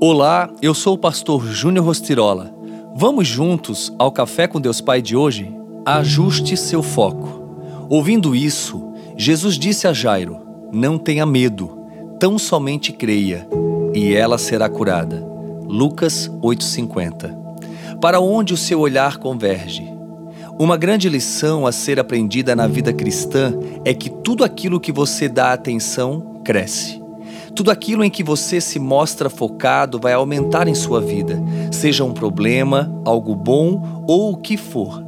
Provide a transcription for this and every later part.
Olá, eu sou o pastor Júnior Rostirola. Vamos juntos ao Café com Deus Pai de hoje? Ajuste seu foco. Ouvindo isso, Jesus disse a Jairo: Não tenha medo, tão somente creia, e ela será curada. Lucas 8,50 Para onde o seu olhar converge? Uma grande lição a ser aprendida na vida cristã é que tudo aquilo que você dá atenção cresce. Tudo aquilo em que você se mostra focado vai aumentar em sua vida, seja um problema, algo bom ou o que for.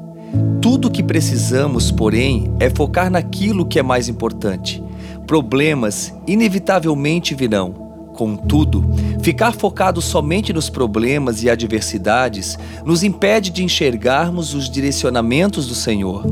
Tudo o que precisamos, porém, é focar naquilo que é mais importante. Problemas inevitavelmente virão Contudo, ficar focado somente nos problemas e adversidades nos impede de enxergarmos os direcionamentos do Senhor.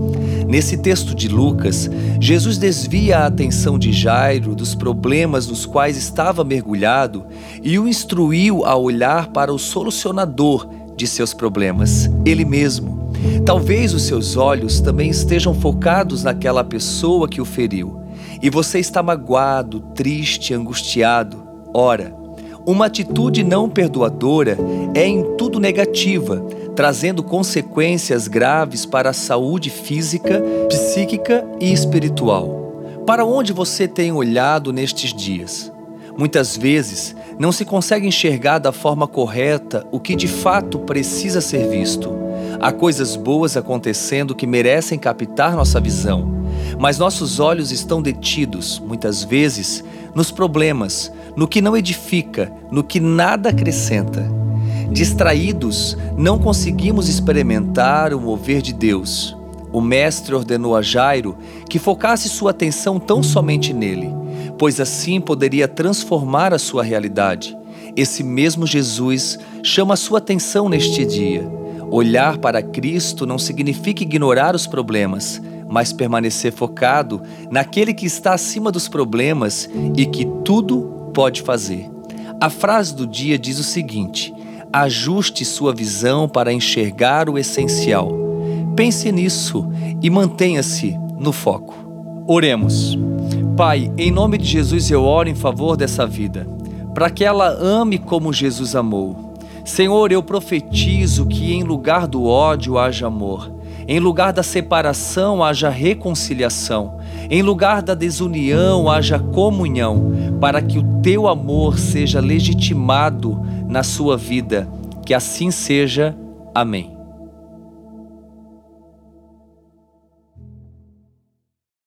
Nesse texto de Lucas, Jesus desvia a atenção de Jairo dos problemas nos quais estava mergulhado e o instruiu a olhar para o solucionador de seus problemas, ele mesmo. Talvez os seus olhos também estejam focados naquela pessoa que o feriu, e você está magoado, triste, angustiado. Ora, uma atitude não perdoadora é em tudo negativa, trazendo consequências graves para a saúde física, psíquica e espiritual. Para onde você tem olhado nestes dias? Muitas vezes não se consegue enxergar da forma correta o que de fato precisa ser visto. Há coisas boas acontecendo que merecem captar nossa visão, mas nossos olhos estão detidos, muitas vezes, nos problemas, no que não edifica, no que nada acrescenta. Distraídos, não conseguimos experimentar o mover de Deus. O Mestre ordenou a Jairo que focasse sua atenção tão somente nele, pois assim poderia transformar a sua realidade. Esse mesmo Jesus chama a sua atenção neste dia. Olhar para Cristo não significa ignorar os problemas, mas permanecer focado naquele que está acima dos problemas e que tudo pode fazer. A frase do dia diz o seguinte: ajuste sua visão para enxergar o essencial. Pense nisso e mantenha-se no foco. Oremos. Pai, em nome de Jesus eu oro em favor dessa vida, para que ela ame como Jesus amou. Senhor, eu profetizo que em lugar do ódio haja amor em lugar da separação, haja reconciliação. Em lugar da desunião, haja comunhão, para que o teu amor seja legitimado na sua vida. Que assim seja. Amém.